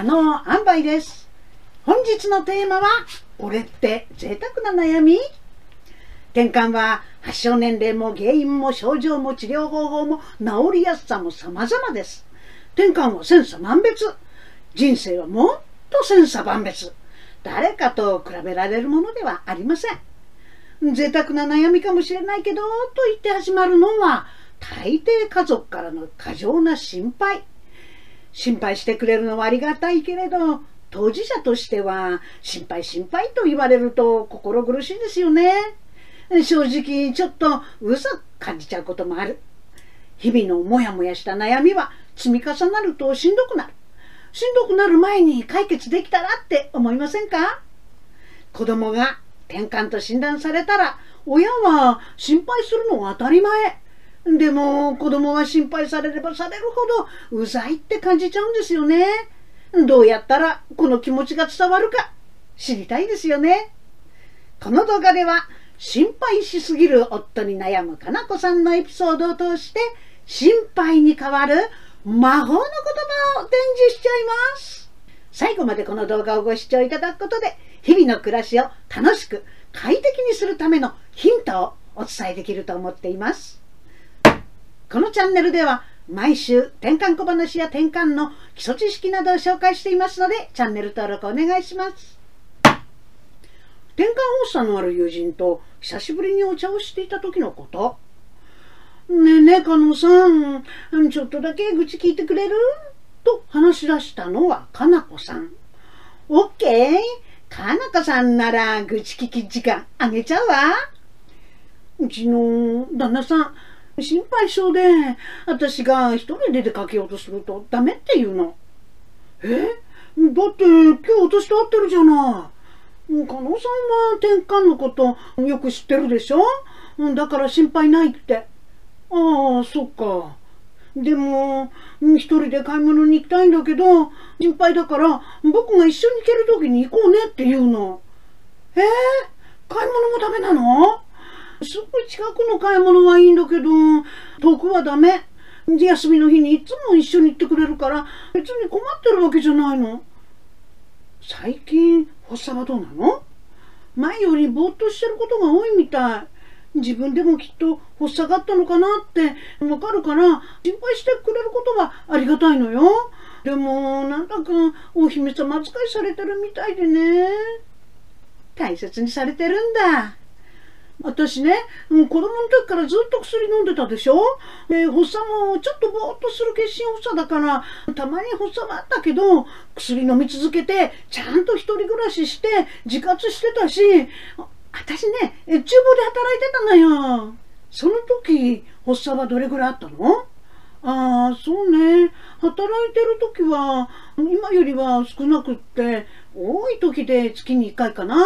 あの塩梅です。本日のテーマは俺って贅沢な悩み？転換は発症年齢も原因も症状も治療方法も治りやすさも様々です。転換は千差万別。人生はもっと千差万別。誰かと比べられるものではありません。贅沢な悩みかもしれないけどと言って始まるのは大抵家族からの過剰な心配。心配してくれるのはありがたいけれど当事者としては心配心配と言われると心苦しいですよね。正直ちょっと嘘感じちゃうこともある。日々のモヤモヤした悩みは積み重なるとしんどくなる。しんどくなる前に解決できたらって思いませんか？子供が転換と診断されたら親は心配するのは当たり前。でも子供は心配されればされるほどうざいって感じちゃうんですよね。どうやったらこの気持ちが伝わるか知りたいですよね。この動画では心配しすぎる夫に悩むかな子さんのエピソードを通して心配に変わる魔法の言葉を伝授しちゃいます。最後までこの動画をご視聴いただくことで日々の暮らしを楽しく快適にするためのヒントをお伝えできると思っています。このチャンネルでは毎週転換小話や転換の基礎知識などを紹介していますのでチャンネル登録お願いします。転換発作のある友人と久しぶりにお茶をしていた時のこと。ねえねえ、加納さん、ちょっとだけ愚痴聞いてくれる？と話し出したのはかなこさん。オッケーかなこさんなら愚痴聞き時間あげちゃうわ。うちの旦那さん、心配性で、私が一人で出かけようとするとダメって言うの。え？だって今日私と会ってるじゃない。加納さんは転換のことよく知ってるでしょ？だから心配ないって。ああ、そっか。でも、一人で買い物に行きたいんだけど、心配だから、僕が一緒に行ける時に行こうねって言うの。え？ー、買い物もダメなの？すぐ近くの買い物はいいんだけど、遠くはダメ。休みの日にいつも一緒に行ってくれるから、別に困ってるわけじゃないの。最近、発作はどうなの？前よりぼーっとしてることが多いみたい。自分でもきっと発作があったのかなってわかるから心配してくれることはありがたいのよ。でもなんだかお姫様扱いされてるみたいでね。大切にされてるんだ。私ね、子供の時からずっと薬飲んでたでしょ？で、発作もちょっとぼーっとする血心発作だから、たまに発作はあったけど、薬飲み続けて、ちゃんと一人暮らしして、自活してたし、私ね、厨房で働いてたのよ。その時、発作はどれぐらいあったの？ああ、そうね。働いてる時は、今よりは少なくって、多い時で月に1回かな。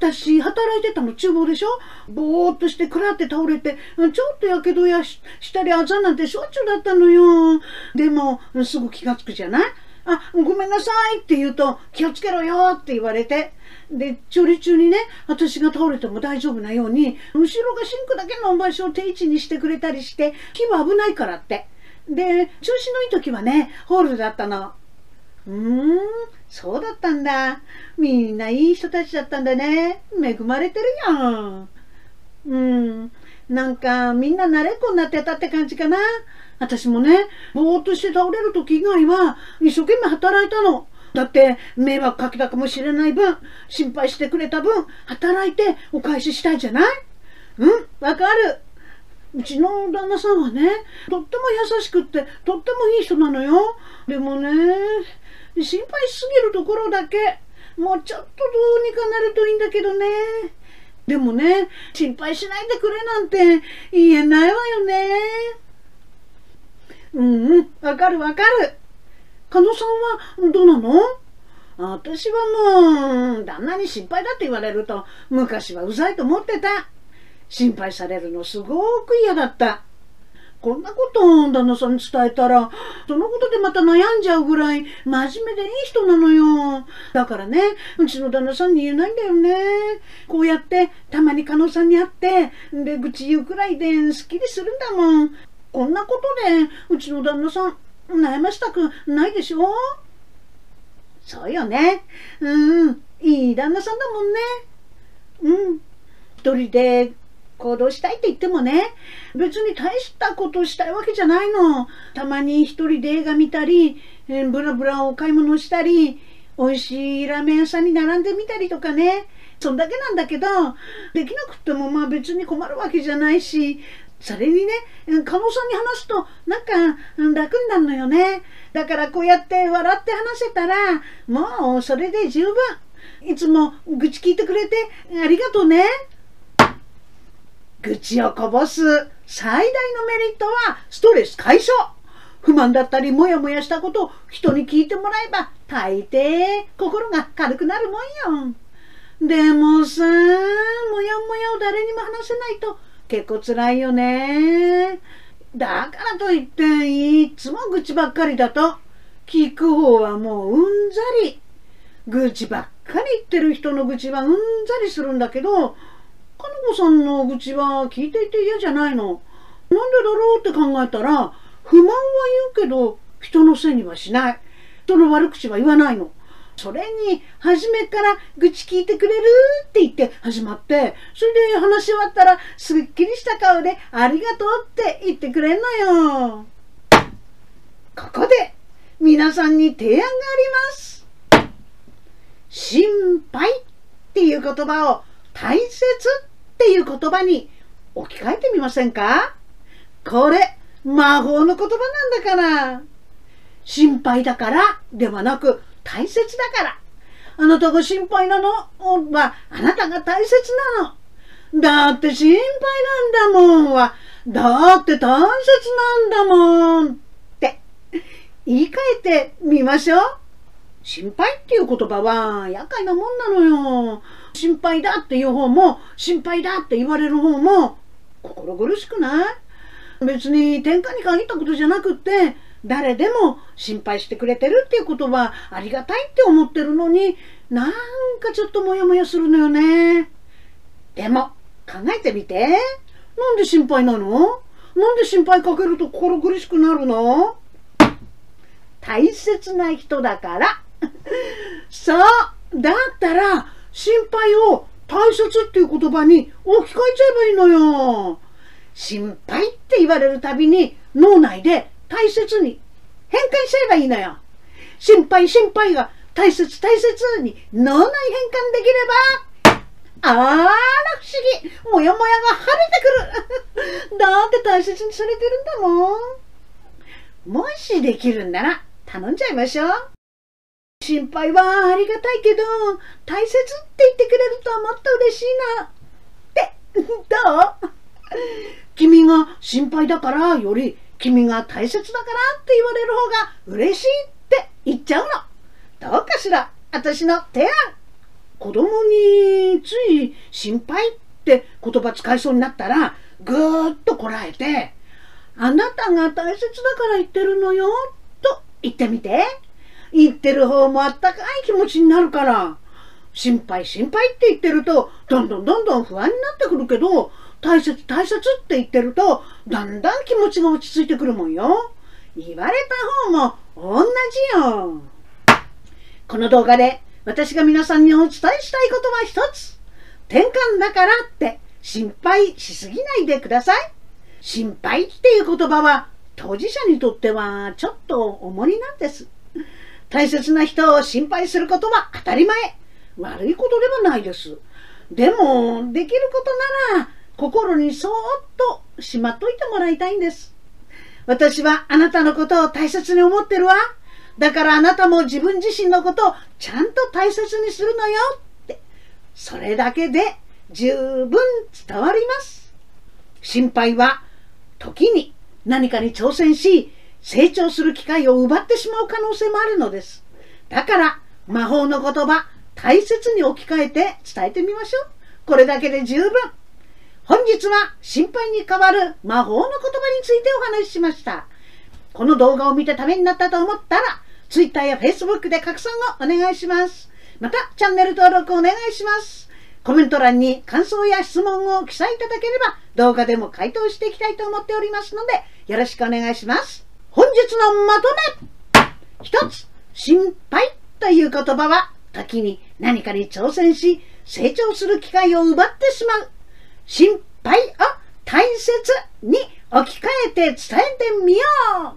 私、働いてたの厨房でしょ？ぼーっとしてくらって倒れて、ちょっとやけどやしたりあざなんてしょっちゅうだったのよ。でも、すぐ気がつくじゃない？あ、ごめんなさいって言うと、気をつけろよって言われて、で、調理中にね、私が倒れても大丈夫なように、後ろがシンクだけの場所を定位置にしてくれたりして、火は危ないからって。で、調子のいい時はね、ホールだったの。うーん、そうだったんだ。みんないい人たちだったんだね。恵まれてるやん。うん、なんかみんな慣れっこになってたって感じかな。私もね、ぼーっとして倒れる時以外は、一生懸命働いたの。だって迷惑かけたかもしれない分、心配してくれた分、働いてお返ししたいじゃない？うんわかる。うちの旦那さんはね、とっても優しくって、とってもいい人なのよ。でもね、心配しすぎるところだけ、もうちょっとどうにかなるといいんだけどね。でもね、心配しないでくれなんて言えないわよね。うんうん、わかるわかる。加納さんはどうなの？私はもう、旦那に心配だって言われると、昔はうざいと思ってた。心配されるのすごく嫌だった。こんなことを旦那さんに伝えたら、そのことでまた悩んじゃうぐらい真面目でいい人なのよ。だからね、うちの旦那さんに言えないんだよね。こうやってたまに加納さんに会って、で、愚痴言うくらいですっきりするんだもん。こんなことで、うちの旦那さん、悩ましたくないでしょ？そうよね。うん。いい旦那さんだもんね。うん。一人で行動したいって言ってもね、別に大したことしたいわけじゃないの。たまに一人で映画見たり、えブラブラお買い物したり、美味しいラーメン屋さんに並んでみたりとかね。そんだけなんだけど、できなくってもまあ別に困るわけじゃないし、それにね、加納さんに話すと、なんか楽になるのよね。だからこうやって笑って話せたら、もうそれで十分。いつも愚痴聞いてくれてありがとうね。愚痴をこぼす最大のメリットはストレス解消。不満だったりモヤモヤしたことを人に聞いてもらえば大抵心が軽くなるもんよ。でもさ、もやもやを誰にも話せないと結構辛いよね。だからといっていつも愚痴ばっかりだと聞く方はもううんざり。愚痴ばっかり言ってる人の愚痴はうんざりするんだけど、子さんの愚痴は聞いていて嫌じゃないの。なんでだろうって考えたら、不満は言うけど、人のせいにはしない。人の悪口は言わないの。それに、初めから愚痴聞いてくれるって言って始まって、それで話し終わったら、すっきりした顔でありがとうって言ってくれんのよ。ここで、皆さんに提案があります。心配っていう言葉を大切っていう言葉に置き換えてみませんか？これ、魔法の言葉なんだから。心配だからではなく大切だから。あなたが心配なのはあなたが大切なの。だって心配なんだもんは、だって大切なんだもんって言い換えてみましょう。心配っていう言葉は厄介なもんなのよ。心配だっていう方も心配だって言われる方も心苦しくない？別に天下に限ったことじゃなくって誰でも心配してくれてるっていうことはありがたいって思ってるのになんかちょっとモヤモヤするのよね。でも考えてみて。なんで心配なの？なんで心配かけると心苦しくなるの？大切な人だから。そう。だったら心配を大切っていう言葉に置き換えちゃえばいいのよ。心配って言われるたびに脳内で大切に変換しちゃえばいいのよ。心配心配が大切大切に脳内変換できれば、あら不思議、もやもやが晴れてくる。だって大切にされてるんだもん。もしできるんなら頼んじゃいましょう。心配はありがたいけど、大切って言ってくれるとはもっと嬉しいな。って、どう？君が心配だからより君が大切だからって言われる方が嬉しいって言っちゃうの。どうかしら？私の提案。子供につい心配って言葉使いそうになったらぐーっとこらえてあなたが大切だから言ってるのよと言ってみて。言ってる方もあったかい気持ちになるから。心配心配って言ってるとどんどんどんどん不安になってくるけど大切大切って言ってるとだんだん気持ちが落ち着いてくるもんよ。言われた方も同じよ。この動画で私が皆さんにお伝えしたいことは一つ。転換だからって心配しすぎないでください。心配っていう言葉は当事者にとってはちょっと重荷なんです。大切な人を心配することは当たり前。悪いことではないです。でも、できることなら心にそーっとしまっといてもらいたいんです。私はあなたのことを大切に思ってるわ。だからあなたも自分自身のことをちゃんと大切にするのよって。それだけで十分伝わります。心配は時に何かに挑戦し成長する機会を奪ってしまう可能性もあるのです。だから魔法の言葉大切に置き換えて伝えてみましょう。これだけで十分。本日は心配に代わる魔法の言葉についてお話ししました。この動画を見てためになったと思ったら、Twitter や Facebook で拡散をお願いします。また、チャンネル登録お願いします。コメント欄に感想や質問を記載いただければ、動画でも回答していきたいと思っておりますので、よろしくお願いします。本日のまとめ一つ、心配という言葉は時に何かに挑戦し成長する機会を奪ってしまう。心配を大切に置き換えて伝えてみよう